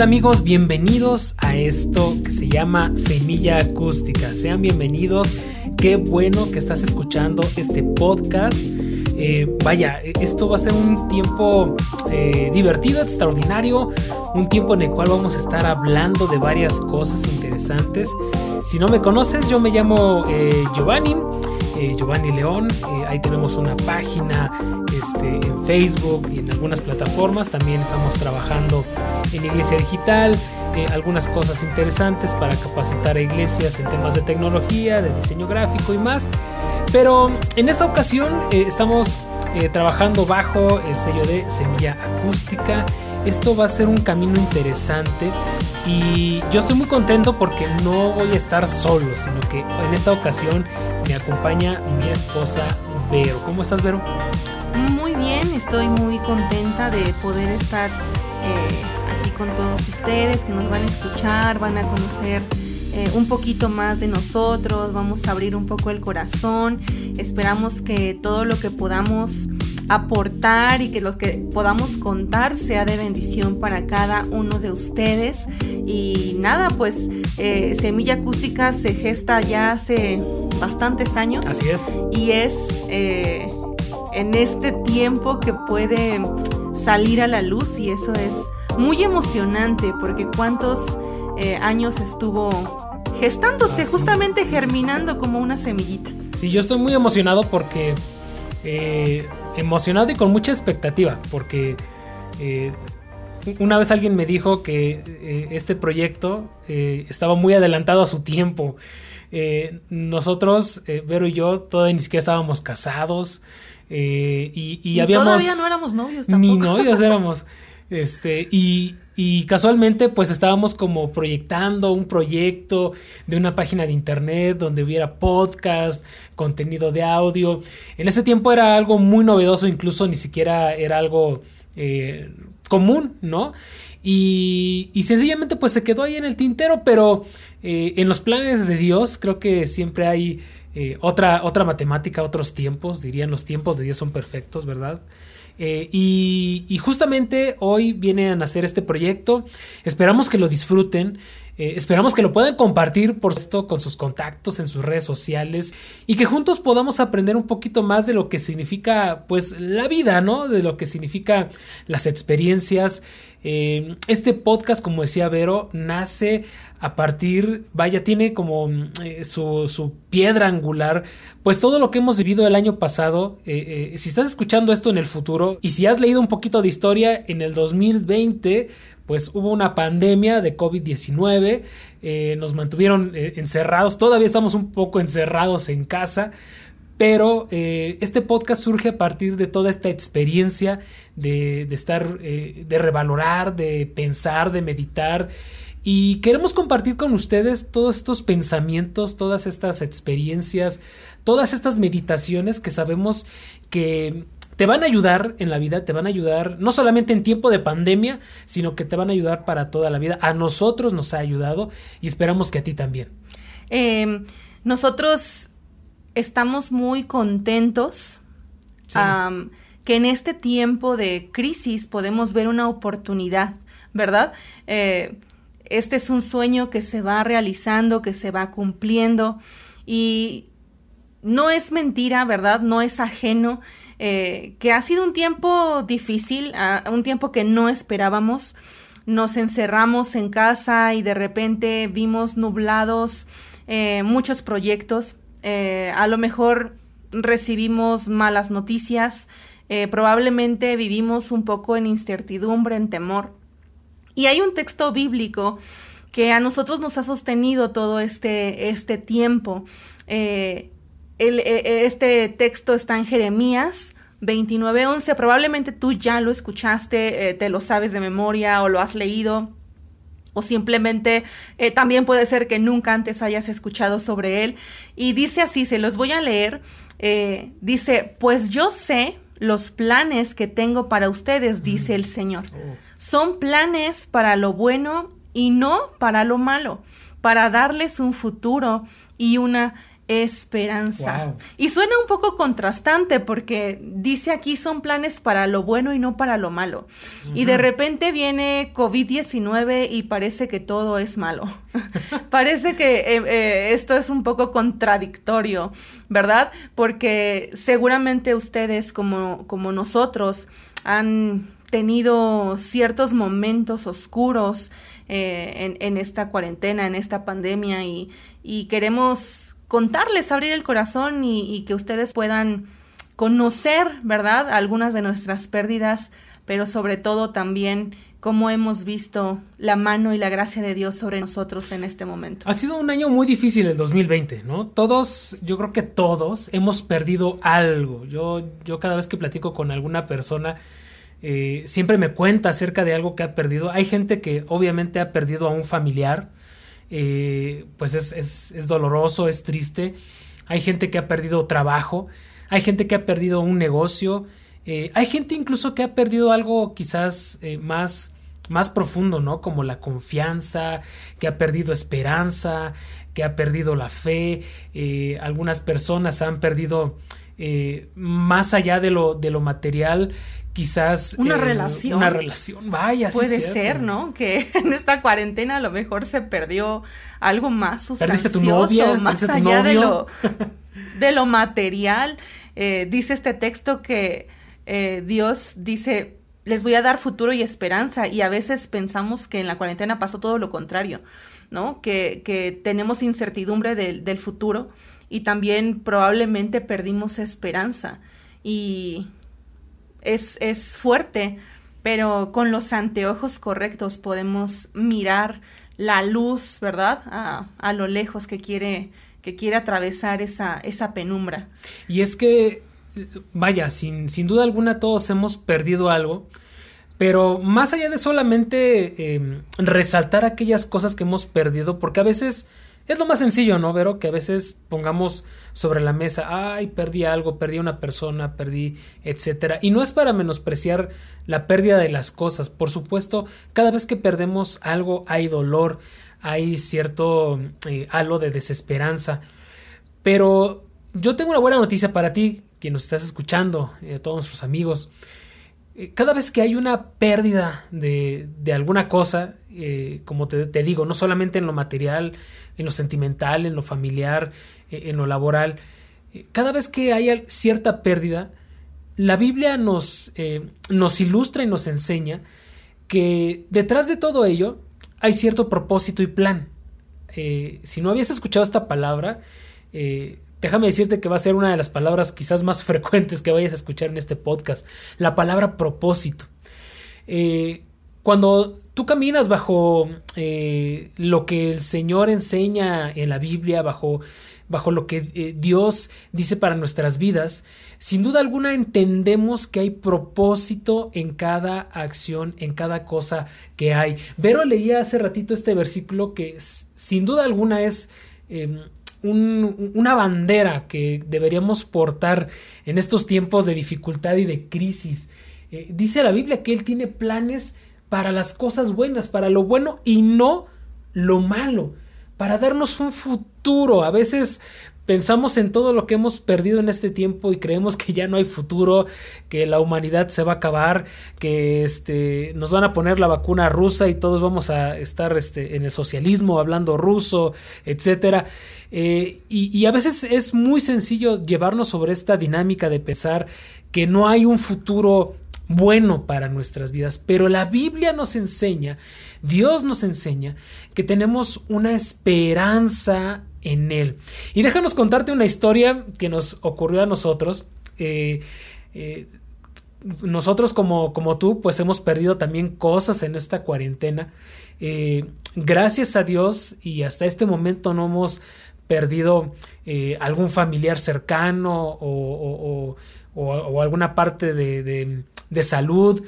Amigos, bienvenidos a esto que se llama Semilla Acústica. Sean bienvenidos, qué bueno que estás escuchando este podcast. Eh, vaya, esto va a ser un tiempo eh, divertido, extraordinario, un tiempo en el cual vamos a estar hablando de varias cosas interesantes. Si no me conoces, yo me llamo eh, Giovanni. Giovanni León. ahí tenemos una página este, en Facebook y en algunas plataformas. También estamos trabajando en Iglesia Digital, algunas cosas interesantes para capacitar a iglesias en temas de tecnología, de diseño gráfico y más. Pero en esta ocasión eh, estamos eh, trabajando bajo el sello de Semilla Acústica. Esto va a ser un camino interesante y yo estoy muy contento porque no voy a estar solo, sino que en esta ocasión me acompaña mi esposa Vero. ¿Cómo estás, Vero? Muy bien, estoy muy contenta de poder estar eh, aquí con todos ustedes que nos van a escuchar, van a conocer eh, un poquito más de nosotros, vamos a abrir un poco el corazón, esperamos que todo lo que podamos aportar y que lo que podamos contar sea de bendición para cada uno de ustedes. Y nada, pues eh, Semilla Acústica se gesta ya hace bastantes años. Así es. Y es eh, en este tiempo que puede salir a la luz y eso es muy emocionante porque cuántos años estuvo gestándose, justamente germinando como una semillita. Sí, yo estoy muy emocionado porque... Eh, emocionado y con mucha expectativa, porque eh, una vez alguien me dijo que eh, este proyecto estaba muy adelantado a su tiempo. nosotros, Vero y yo, todavía ni siquiera estábamos casados. y, y, habíamos... Todavía no éramos novios tampoco. Ni novios éramos. Este, y, y casualmente pues estábamos como proyectando un proyecto de una página de internet donde hubiera podcast, contenido de audio. En ese tiempo era algo muy novedoso, incluso ni siquiera era algo eh, común, ¿no? Y, y, sencillamente pues se quedó ahí en el tintero, pero eh, en los planes de Dios creo que siempre hay eh, otra, otra matemática, otros tiempos, dirían los tiempos de Dios son perfectos, ¿verdad? Eh, y, justamente hoy viene a nacer este proyecto. Esperamos que lo disfruten. Eh, esperamos que lo puedan compartir por esto con sus contactos en sus redes sociales y que juntos podamos aprender un poquito más de lo que significa pues la vida, ¿no? De lo que significa las experiencias. Eh, este podcast, como decía Vero, nace a partir, vaya, tiene como eh, su, piedra angular, pues todo lo que hemos vivido el año pasado, si estás escuchando esto en el futuro y si has leído un poquito de historia, en el 2020, pues hubo una pandemia de COVID-19, nos mantuvieron encerrados, todavía estamos un poco encerrados en casa, pero este podcast surge a partir de toda esta experiencia de, de estar, de revalorar, de pensar, de meditar. Y queremos compartir con ustedes todos estos pensamientos, todas estas experiencias, todas estas meditaciones que sabemos que te van a ayudar en la vida, te van a ayudar no solamente en tiempo de pandemia, sino que te van a ayudar para toda la vida. A nosotros nos ha ayudado y esperamos que a ti también. Em, nosotros estamos muy contentos que en este tiempo de crisis podemos ver una oportunidad, ¿verdad? Eh, este es un sueño que se va realizando, que se va cumpliendo y no es mentira, ¿verdad? No es ajeno, eh, que ha sido un tiempo difícil, un tiempo que no esperábamos. Nos encerramos en casa y de repente vimos nublados eh, muchos proyectos. Eh, a lo mejor recibimos malas noticias, probablemente vivimos un poco en incertidumbre, en temor. Y hay un texto bíblico que a nosotros nos ha sostenido todo este, este tiempo. Eh, este texto está en Jeremías 29:11. Probablemente tú ya lo escuchaste, eh, te lo sabes de memoria o lo has leído. O simplemente también puede ser que nunca antes hayas escuchado sobre él. Y dice así, se los voy a leer. dice, pues yo sé los planes que tengo para ustedes, dice el Señor. Oh. Son planes para lo bueno y no para lo malo, para darles un futuro y una esperanza. Y suena un poco contrastante porque dice aquí son planes para lo bueno y no para lo malo. Y de repente viene COVID-19 y parece que todo es malo. parece que eh, eh, esto es un poco contradictorio, ¿verdad? Porque seguramente ustedes como, como nosotros han tenido ciertos momentos oscuros eh, en, esta cuarentena, en esta pandemia y, y queremos contarles, abrir el corazón y, que ustedes puedan conocer, ¿verdad? Algunas de nuestras pérdidas, pero sobre todo también cómo hemos visto la mano y la gracia de Dios sobre nosotros en este momento. Ha sido un año muy difícil el 2020, ¿no? Todos, yo creo que todos hemos perdido algo. Yo, yo cada vez que platico con alguna persona, eh, siempre me cuenta acerca de algo que ha perdido. Hay gente que obviamente ha perdido a un familiar, eh, pues es, es, doloroso, es triste. Hay gente que ha perdido trabajo, hay gente que ha perdido un negocio, eh, hay gente incluso que ha perdido algo quizás eh, más, más profundo, ¿no? Como la confianza, que ha perdido esperanza, que ha perdido la fe. algunas personas han perdido más allá de lo, de lo material, quizás una relación. una relación. Vaya puede ser no que en esta cuarentena a lo mejor se perdió algo más sustancioso tu novia, más allá de lo de lo material. Eh, dice este texto que eh, Dios dice les voy a dar futuro y esperanza y a veces pensamos que en la cuarentena pasó todo lo contrario no que, que tenemos incertidumbre del, del futuro y también probablemente perdimos esperanza y es, es fuerte, pero con los anteojos correctos podemos mirar la luz, ¿verdad? A, a lo lejos que quiere, que quiere atravesar esa, esa penumbra. Y es que, vaya, sin, sin duda alguna todos hemos perdido algo, pero más allá de solamente em, resaltar aquellas cosas que hemos perdido, porque a veces es lo más sencillo, ¿no, Vero? Que a veces pongamos sobre la mesa, ay, perdí algo, perdí una persona, perdí, etcétera. Y no es para menospreciar la pérdida de las cosas. Por supuesto, cada vez que perdemos algo hay dolor, hay cierto eh, halo de desesperanza. Pero yo tengo una buena noticia para ti, que nos estás escuchando, eh, todos nuestros amigos. Eh, cada vez que hay una pérdida de, de alguna cosa, eh, como te, digo, no solamente en lo material, en lo sentimental, en lo familiar, eh, en lo laboral, cada vez que hay cierta pérdida, la Biblia nos, nos ilustra y nos enseña que detrás de todo ello hay cierto propósito y plan. si no habías escuchado esta palabra, déjame decirte que va a ser una de las palabras quizás más frecuentes que vayas a escuchar en este podcast, la palabra propósito. Eh, cuando tú caminas bajo eh, lo que el Señor enseña en la Biblia, bajo, bajo lo que eh, Dios dice para nuestras vidas, sin duda alguna entendemos que hay propósito en cada acción, en cada cosa que hay. Vero leía hace ratito este versículo que sin duda alguna es em, una bandera que deberíamos portar en estos tiempos de dificultad y de crisis. Eh, dice la Biblia que Él tiene planes para las cosas buenas, para lo bueno y no lo malo, para darnos un futuro. A veces pensamos en todo lo que hemos perdido en este tiempo y creemos que ya no hay futuro, que la humanidad se va a acabar, que este, nos van a poner la vacuna rusa y todos vamos a estar este, en el socialismo hablando ruso, etcétera. Eh, y, y a veces es muy sencillo llevarnos sobre esta dinámica de pensar que no hay un futuro bueno para nuestras vidas, pero la Biblia nos enseña, Dios nos enseña que tenemos una esperanza en Él. Y déjanos contarte una historia que nos ocurrió a nosotros. Eh, eh, nosotros como, como, tú, pues hemos perdido también cosas en esta cuarentena. Eh, gracias a Dios y hasta este momento no hemos perdido algún familiar cercano o, alguna parte de salud.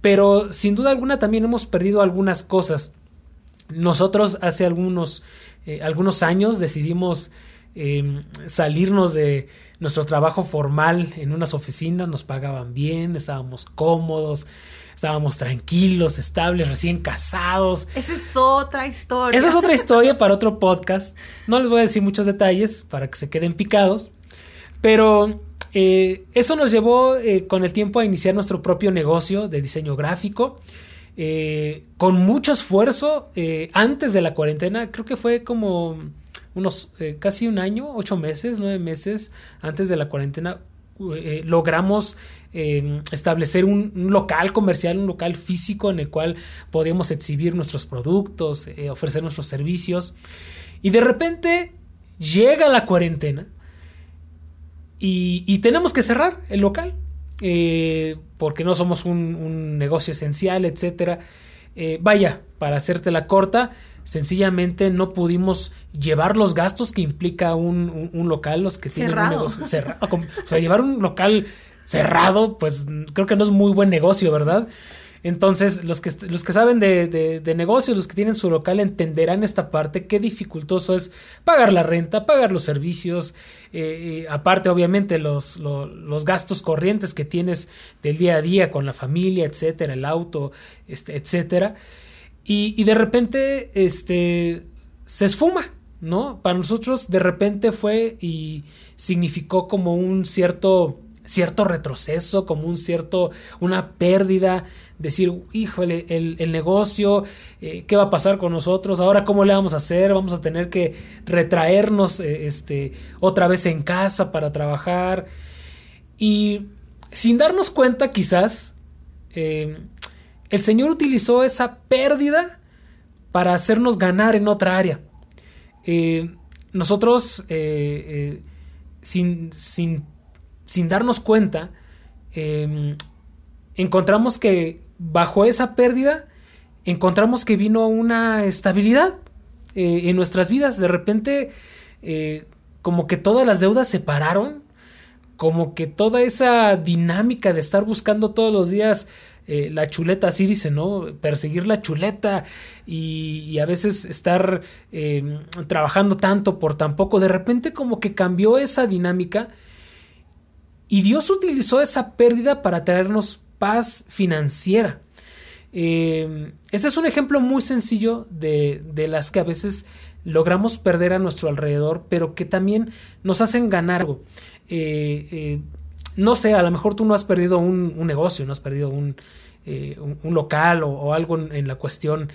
pero sin duda alguna también hemos perdido algunas cosas. Nosotros hace algunos, eh, algunos años decidimos em, salirnos de nuestro trabajo formal en unas oficinas, nos pagaban bien, estábamos cómodos, estábamos tranquilos, estables, recién casados. Esa es otra historia. Esa es otra historia para otro podcast. No les voy a decir muchos detalles para que se queden picados, pero eh, eso nos llevó eh, con el tiempo a iniciar nuestro propio negocio de diseño gráfico. Eh, con mucho esfuerzo antes de la cuarentena, creo que fue como unos casi un año, ocho meses, nueve meses antes de la cuarentena, logramos establecer un, local comercial, un local físico en el cual podíamos exhibir nuestros productos, ofrecer nuestros servicios. Y de repente llega la cuarentena y, tenemos que cerrar el local eh, porque no somos un, negocio esencial, etcétera. Eh, vaya, para hacerte la corta, sencillamente no pudimos llevar los gastos que implica un, local, los que tienen un negocio cerrado. O sea, llevar un local cerrado, pues creo que no es muy buen negocio, ¿verdad? Entonces, los que, los que saben de, de, negocios, los que tienen su local, entenderán esta parte, qué dificultoso es pagar la renta, pagar los servicios, eh, aparte, obviamente, los, los, gastos corrientes que tienes del día a día con la familia, etcétera, el auto, este, etcétera. Y, y de repente, este, se esfuma, ¿no? Para nosotros, de repente fue y significó como un cierto cierto retroceso, como un cierto, una pérdida, decir, híjole, el, negocio, eh, ¿qué va a pasar con nosotros? Ahora, ¿cómo le vamos a hacer? Vamos a tener que retraernos eh, este, otra vez en casa para trabajar. Y sin darnos cuenta, quizás, eh, el Señor utilizó esa pérdida para hacernos ganar en otra área. nosotros, sin, sin sin darnos cuenta, encontramos que bajo esa pérdida, encontramos que vino una estabilidad eh, en nuestras vidas. De repente, eh, como que todas las deudas se pararon, como que toda esa dinámica de estar buscando todos los días eh, la chuleta, así dice, ¿no? Perseguir la chuleta y, a veces estar em, trabajando tanto por tan poco, de repente como que cambió esa dinámica y Dios utilizó esa pérdida para traernos paz financiera. Eh, este es un ejemplo muy sencillo de, las que a veces logramos perder a nuestro alrededor, pero que también nos hacen ganar algo. Eh, eh, no sé, a lo mejor tú no has perdido un, negocio, no has perdido un, local o, algo en, la cuestión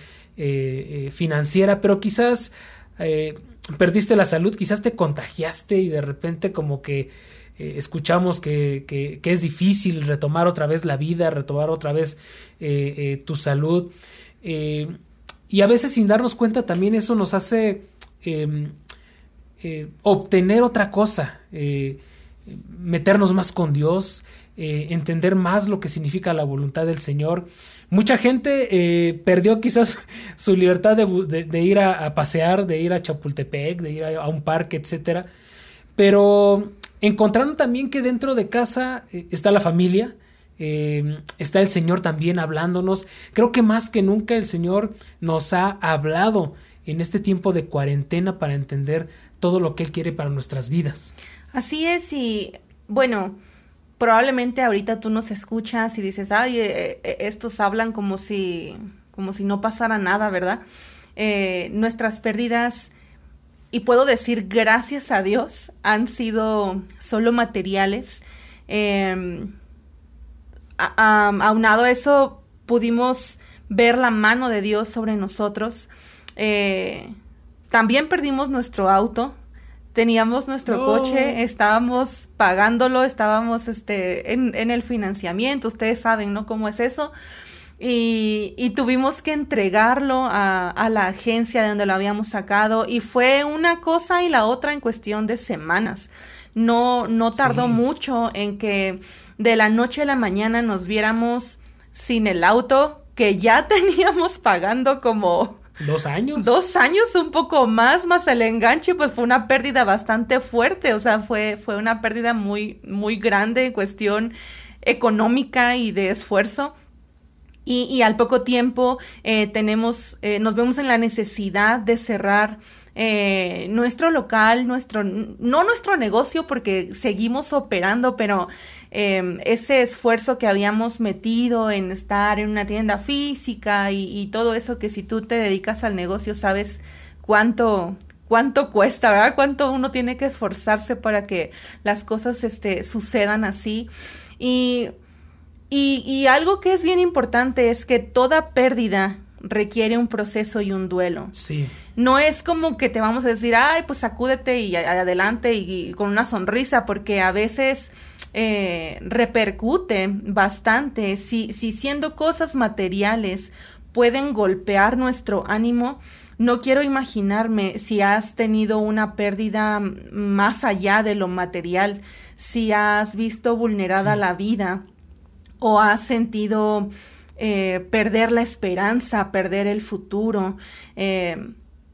financiera, pero quizás perdiste la salud, quizás te contagiaste y de repente como que eh, escuchamos que, es difícil retomar otra vez la vida, retomar otra vez eh, eh, tu salud. y a veces sin darnos cuenta también eso nos hace em, obtener otra cosa, meternos más con Dios, entender más lo que significa la voluntad del Señor. Mucha gente perdió quizás su libertad de, ir a, pasear, de ir a Chapultepec, de ir a, a un parque, etcétera. Pero encontraron también que dentro de casa eh, está la familia, eh, está el Señor también hablándonos. Creo que más que nunca el Señor nos ha hablado en este tiempo de cuarentena para entender todo lo que Él quiere para nuestras vidas. Así es, y bueno, probablemente ahorita tú nos escuchas y dices, ay, eh, estos hablan como si, como si no pasara nada, ¿verdad? nuestras pérdidas y puedo decir gracias a Dios, han sido solo materiales. Eh, aunado a eso, pudimos ver la mano de Dios sobre nosotros. Eh, también perdimos nuestro auto, teníamos nuestro coche, estábamos pagándolo, estábamos este, en, en, el financiamiento, ustedes saben, ¿no? ¿Cómo es eso? Y, tuvimos que entregarlo a, la agencia de donde lo habíamos sacado y fue una cosa y la otra en cuestión de semanas. No, no tardó mucho en que de la noche a la mañana nos viéramos sin el auto que ya teníamos pagando como... Dos años. Dos años, un poco más, más el enganche, pues fue una pérdida bastante fuerte, o sea, fue, fue una pérdida muy, muy grande en cuestión económica y de esfuerzo. Y, al poco tiempo eh, tenemos, eh, nos vemos en la necesidad de cerrar eh, nuestro local, nuestro, no nuestro negocio porque seguimos operando, pero em, ese esfuerzo que habíamos metido en estar en una tienda física y, todo eso que si tú te dedicas al negocio sabes cuánto cuánto cuesta, ¿verdad? Cuánto uno tiene que esforzarse para que las cosas este, sucedan así. Y, y, y algo que es bien importante es que toda pérdida requiere un proceso y un duelo. Sí. No es como que te vamos a decir, ay, pues sacúdete y, adelante y, con una sonrisa, porque a veces eh, repercute bastante. Si, si siendo cosas materiales pueden golpear nuestro ánimo, no quiero imaginarme si has tenido una pérdida más allá de lo material, si has visto vulnerada la vida o has sentido eh, perder la esperanza, perder el futuro. Eh,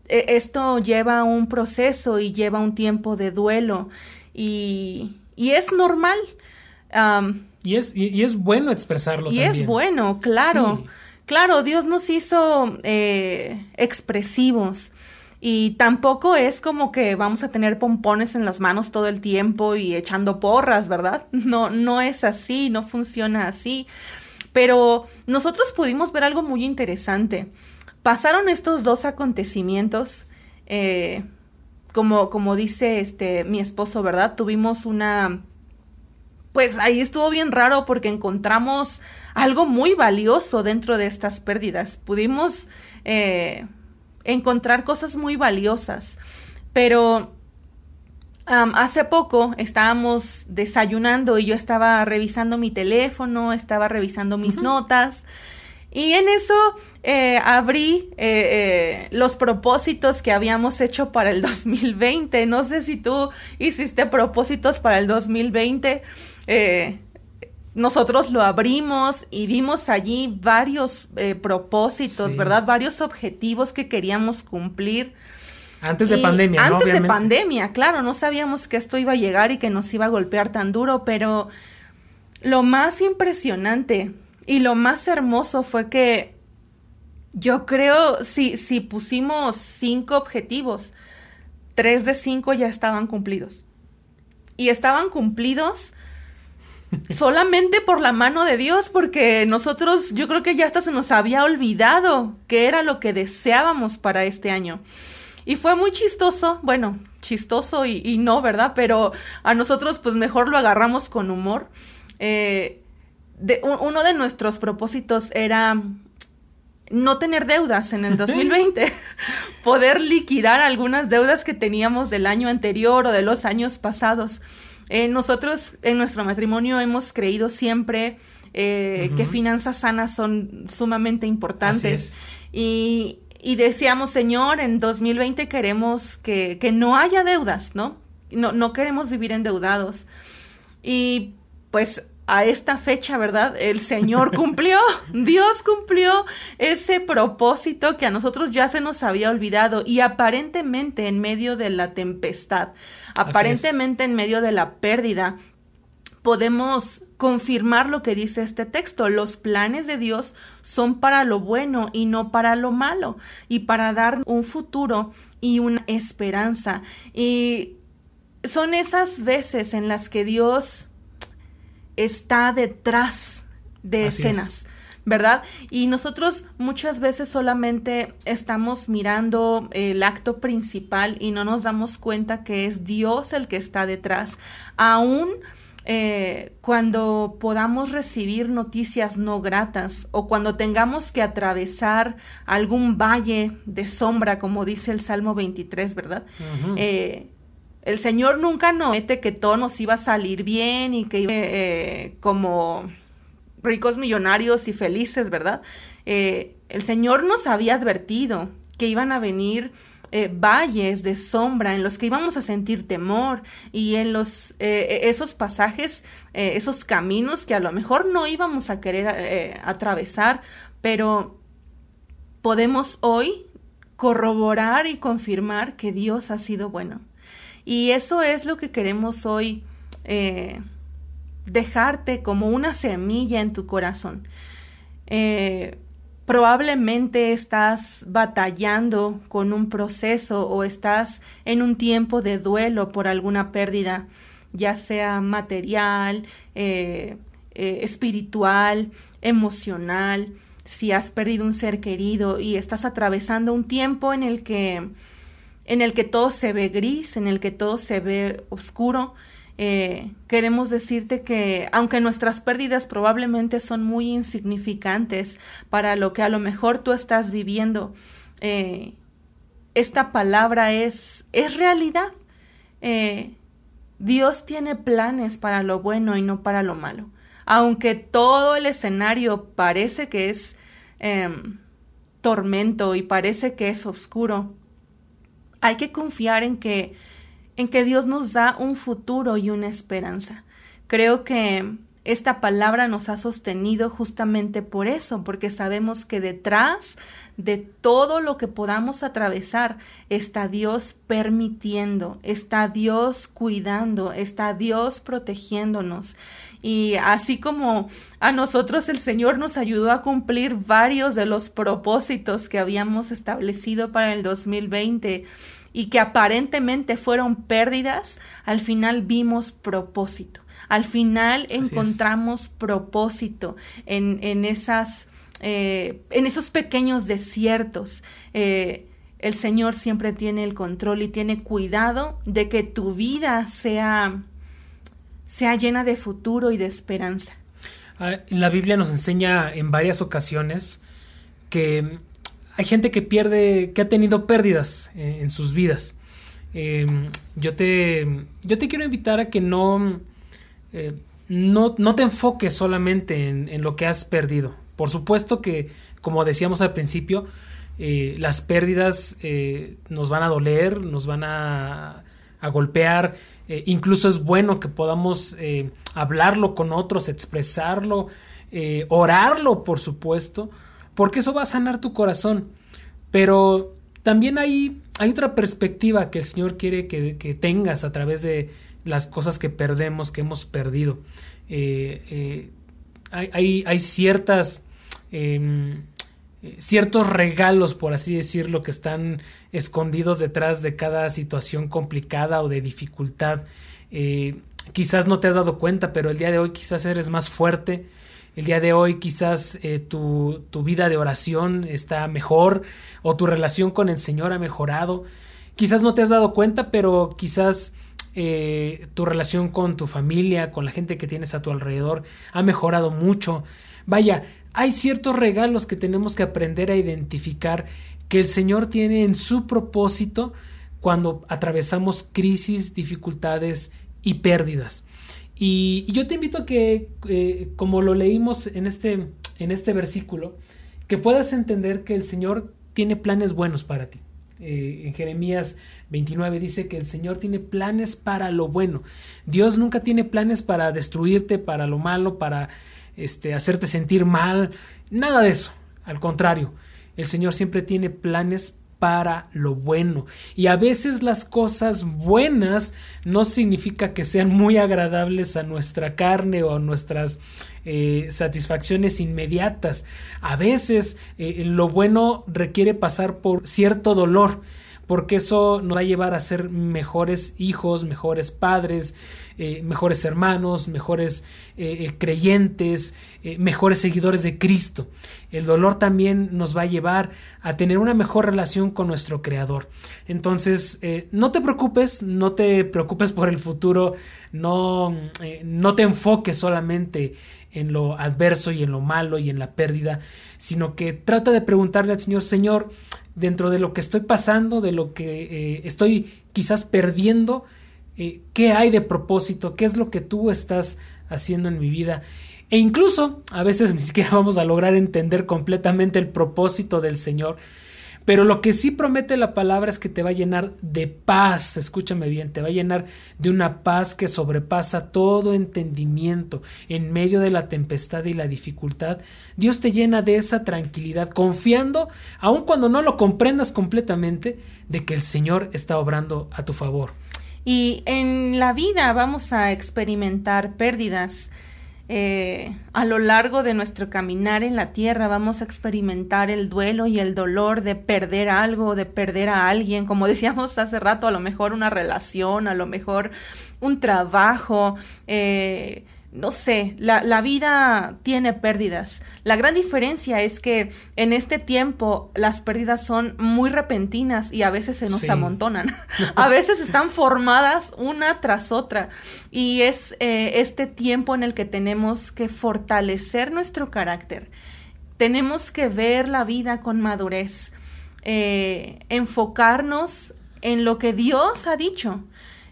e, esto lleva un proceso y lleva un tiempo de duelo y, es normal. y, es, y, es bueno expresarlo. Y es bueno, claro. Claro, Dios nos hizo eh, expresivos. Y tampoco es como que vamos a tener pompones en las manos todo el tiempo y echando porras, ¿verdad? No, no es así, no funciona así. Pero nosotros pudimos ver algo muy interesante. Pasaron estos dos acontecimientos, eh, como, como dice este, mi esposo, ¿verdad? Tuvimos una... Pues ahí estuvo bien raro porque encontramos algo muy valioso dentro de estas pérdidas. Pudimos eh, encontrar cosas muy valiosas, pero hace poco estábamos desayunando y yo estaba revisando mi teléfono, estaba revisando mis notas. Y en eso eh, abrí eh, eh, los propósitos que habíamos hecho para el 2020. No sé si tú hiciste propósitos para el 2020. Nosotros lo abrimos y vimos allí varios propósitos, ¿verdad? Varios objetivos que queríamos cumplir. Antes de pandemia, ¿no? Antes de pandemia, claro, no sabíamos que esto iba a llegar y que nos iba a golpear tan duro, pero lo más impresionante y lo más hermoso fue que yo creo, si, si pusimos cinco objetivos, tres de cinco ya estaban cumplidos. Y estaban cumplidos solamente por la mano de Dios, porque nosotros, yo creo que ya hasta se nos había olvidado qué era lo que deseábamos para este año. Y fue muy chistoso, bueno, chistoso y, no, ¿verdad? Pero a nosotros pues mejor lo agarramos con humor. Eh, de, uno de nuestros propósitos era no tener deudas en el 2020, poder liquidar algunas deudas que teníamos del año anterior o de los años pasados. Eh, nosotros en nuestro matrimonio hemos creído siempre eh, que finanzas sanas son sumamente importantes. Y, y decíamos, Señor, en 2020 queremos que, que no haya deudas, ¿no? ¿no? No queremos vivir endeudados. Y pues a esta fecha, ¿verdad? El Señor cumplió, Dios cumplió ese propósito que a nosotros ya se nos había olvidado y aparentemente en medio de la tempestad, aparentemente en medio de la pérdida, podemos confirmar lo que dice este texto. Los planes de Dios son para lo bueno y no para lo malo, y para dar un futuro y una esperanza. Y son esas veces en las que Dios está detrás de escenas. ¿verdad? Y nosotros muchas veces solamente estamos mirando el acto principal y no nos damos cuenta que es Dios el que está detrás. Aún eh, cuando podamos recibir noticias no gratas o cuando tengamos que atravesar algún valle de sombra, como dice el Salmo 23, ¿verdad? Eh, el Señor nunca nos mete que todo nos iba a salir bien y que eh, como ricos millonarios y felices, ¿verdad? el Señor nos había advertido que iban a venir eh, valles de sombra en los que íbamos a sentir temor y en los eh, esos pasajes, eh, esos caminos que a lo mejor no íbamos a querer atravesar, pero podemos hoy corroborar y confirmar que Dios ha sido bueno. Y eso es lo que queremos hoy dejarte como una semilla en tu corazón. Eh, probablemente estás batallando con un proceso o estás en un tiempo de duelo por alguna pérdida, ya sea material, eh, eh, espiritual, emocional, si has perdido un ser querido y estás atravesando un tiempo en el que en el que todo se ve gris, en el que todo se ve oscuro, eh, queremos decirte que aunque nuestras pérdidas probablemente son muy insignificantes para lo que a lo mejor tú estás viviendo, eh, esta palabra es, es realidad. Eh, Dios tiene planes para lo bueno y no para lo malo. Aunque todo el escenario parece que es em, tormento y parece que es oscuro, hay que confiar en que en que Dios nos da un futuro y una esperanza. Creo que esta palabra nos ha sostenido justamente por eso, porque sabemos que detrás de todo lo que podamos atravesar está Dios permitiendo, está Dios cuidando, está Dios protegiéndonos. Y así como a nosotros el Señor nos ayudó a cumplir varios de los propósitos que habíamos establecido para el 2020, y que aparentemente fueron pérdidas, al final vimos propósito. Al final encontramos propósito en, en esas, eh, en esos pequeños desiertos. Eh, el Señor siempre tiene el control y tiene cuidado de que tu vida sea, sea llena de futuro y de esperanza. Ah, la Biblia nos enseña en varias ocasiones que hay gente que pierde, que ha tenido pérdidas en, sus vidas. Yo, te, yo te quiero invitar a que no, eh, no, no, te enfoques solamente en, lo que has perdido. Por supuesto que, como decíamos al principio, eh, las pérdidas eh, nos van a doler, nos van a, a golpear. incluso es bueno que podamos hablarlo con otros, expresarlo, orarlo, por supuesto porque eso va a sanar tu corazón. Pero también hay, hay otra perspectiva que el Señor quiere que, tengas a través de las cosas que perdemos, que hemos perdido. Eh, eh, hay, hay, ciertas... Em, ciertos regalos, por así decirlo, que están escondidos detrás de cada situación complicada o de dificultad. Eh, quizás no te has dado cuenta, pero el día de hoy quizás eres más fuerte, el día de hoy quizás eh, tu, vida de oración está mejor o tu relación con el Señor ha mejorado. Quizás no te has dado cuenta, pero quizás eh, tu relación con tu familia, con la gente que tienes a tu alrededor, ha mejorado mucho. Vaya, hay ciertos regalos que tenemos que aprender a identificar que el Señor tiene en su propósito cuando atravesamos crisis, dificultades y pérdidas. Y, yo te invito a que, eh, como lo leímos en este, en este versículo, que puedas entender que el Señor tiene planes buenos para ti. Eh, en Jeremías 29 dice que el Señor tiene planes para lo bueno. Dios nunca tiene planes para destruirte, para lo malo, para este, hacerte sentir mal. Nada de eso. Al contrario, el Señor siempre tiene planes para lo bueno. Y a veces las cosas buenas no significa que sean muy agradables a nuestra carne o a nuestras eh, satisfacciones inmediatas. A veces eh, lo bueno requiere pasar por cierto dolor porque eso nos va a llevar a ser mejores hijos, mejores padres, eh, mejores hermanos, mejores eh, eh, creyentes, mejores seguidores de Cristo. El dolor también nos va a llevar a tener una mejor relación con nuestro Creador. Entonces, no te preocupes, no te preocupes por el futuro, no, no te enfoques solamente en lo adverso y en lo malo y en la pérdida, sino que trata de preguntarle al Señor, Señor, dentro de lo que estoy pasando, de lo que eh, estoy quizás perdiendo, eh, qué hay de propósito, qué es lo que tú estás haciendo en mi vida. E incluso a veces ni siquiera vamos a lograr entender completamente el propósito del Señor, pero lo que sí promete la palabra es que te va a llenar de paz, escúchame bien, te va a llenar de una paz que sobrepasa todo entendimiento. En medio de la tempestad y la dificultad, Dios te llena de esa tranquilidad, confiando, aun cuando no lo comprendas completamente, de que el Señor está obrando a tu favor. Y en la vida vamos a experimentar pérdidas. Eh, a lo largo de nuestro caminar en la tierra vamos a experimentar el duelo y el dolor de perder algo, de perder a alguien, como decíamos hace rato, a lo mejor una relación, a lo mejor un trabajo, eh, no sé, la, vida tiene pérdidas. La gran diferencia es que en este tiempo las pérdidas son muy repentinas y a veces se nos amontonan. a veces están formadas una tras otra. Y es eh, este tiempo en el que tenemos que fortalecer nuestro carácter. Tenemos que ver la vida con madurez. Eh, enfocarnos en lo que Dios ha dicho.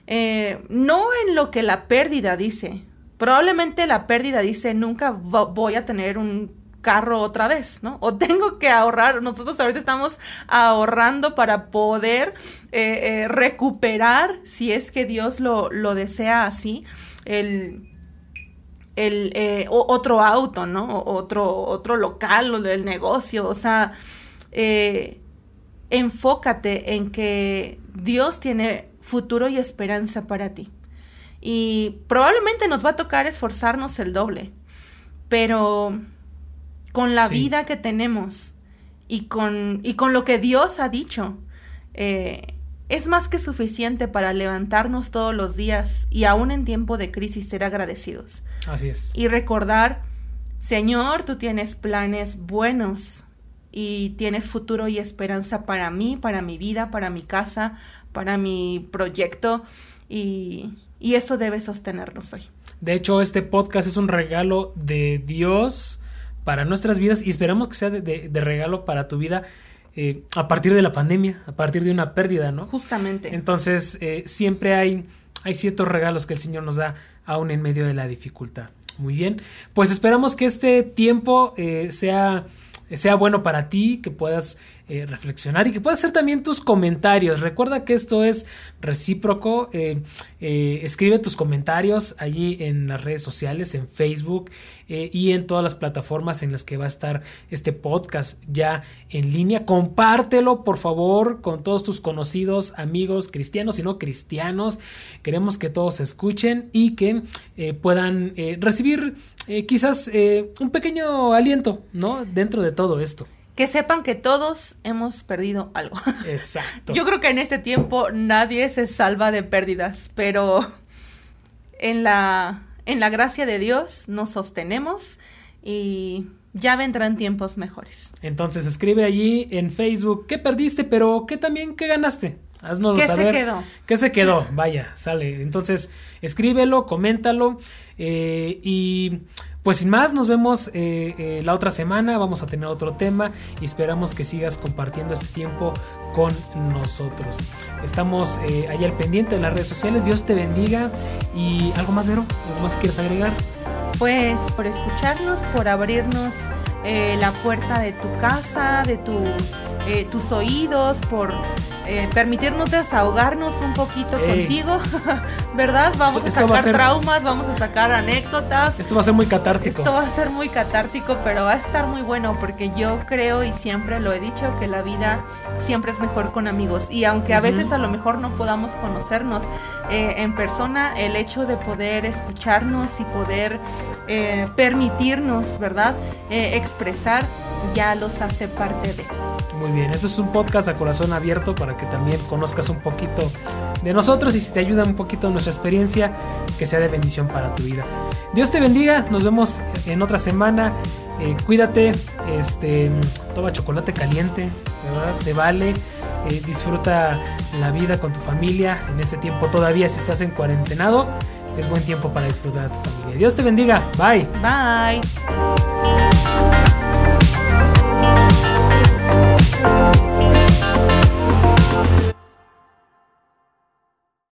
Eh, no en lo que la pérdida dice, probablemente la pérdida dice, nunca voy a tener un carro otra vez, ¿no? O tengo que ahorrar, nosotros ahorita estamos ahorrando para poder eh, eh, recuperar, si es que Dios lo, desea así, el, el eh, otro auto, ¿no? otro, otro local el negocio, o sea, enfócate en que Dios tiene futuro y esperanza para ti. Y probablemente nos va a tocar esforzarnos el doble, pero con la vida que tenemos y con, y con lo que Dios ha dicho, eh, es más que suficiente para levantarnos todos los días y aún en tiempo de crisis ser agradecidos. Así es. Y recordar, Señor, tú tienes planes buenos y tienes futuro y esperanza para mí, para mi vida, para mi casa, para mi proyecto y, y eso debe sostenernos hoy. De hecho, este podcast es un regalo de Dios para nuestras vidas y esperamos que sea de, regalo para tu vida eh, a partir de la pandemia, a partir de una pérdida, ¿no? Justamente. Entonces, eh, siempre hay, hay ciertos regalos que el Señor nos da aún en medio de la dificultad. Muy bien, pues esperamos que este tiempo eh, sea, sea bueno para ti, que puedas eh, reflexionar y que puedas hacer también tus comentarios. Recuerda que esto es recíproco. Eh, eh, escribe tus comentarios allí en las redes sociales, en Facebook y en todas las plataformas en las que va a estar este podcast ya en línea. Compártelo, por favor, con todos tus conocidos, amigos, cristianos y no cristianos. Queremos que todos escuchen y que puedan recibir quizás un pequeño aliento, ¿no? Dentro de todo esto que sepan que todos hemos perdido algo. Exacto. Yo creo que en este tiempo nadie se salva de pérdidas, pero en la, en la gracia de Dios nos sostenemos y ya vendrán tiempos mejores. Entonces escribe allí en Facebook qué perdiste, pero qué también qué ganaste. Haznos ¿Qué se quedó? ¿Qué se quedó? Vaya, sale. Entonces, escríbelo, coméntalo eh, y pues sin más, nos vemos eh, eh, la otra semana, vamos a tener otro tema y esperamos que sigas compartiendo este tiempo con nosotros. Estamos eh, allá al pendiente de las redes sociales, Dios te bendiga y algo más, Vero, algo más quieres agregar. Pues por escucharnos, por abrirnos la puerta de tu casa, de tu, tus oídos, por eh, permitirnos desahogarnos un poquito contigo, ¿verdad? Vamos a sacar traumas, vamos a sacar anécdotas. Esto va a ser muy catártico. Esto va a ser muy catártico, pero va a estar muy bueno porque yo creo y siempre lo he dicho que la vida siempre es mejor con amigos y aunque a veces a lo mejor no podamos conocernos eh, en persona, el hecho de poder escucharnos y poder eh, permitirnos, ¿verdad? expresar ya los hace parte de. Muy bien, este es un podcast a corazón abierto para que también conozcas un poquito de nosotros y si te ayuda un poquito nuestra experiencia, que sea de bendición para tu vida. Dios te bendiga, nos vemos en otra semana. Eh, cuídate, este, toma chocolate caliente, ¿verdad? Se vale. Eh, disfruta la vida con tu familia en este tiempo todavía si estás en cuarentenado. Es buen tiempo para disfrutar de tu familia. Dios te bendiga. Bye. Bye. Thank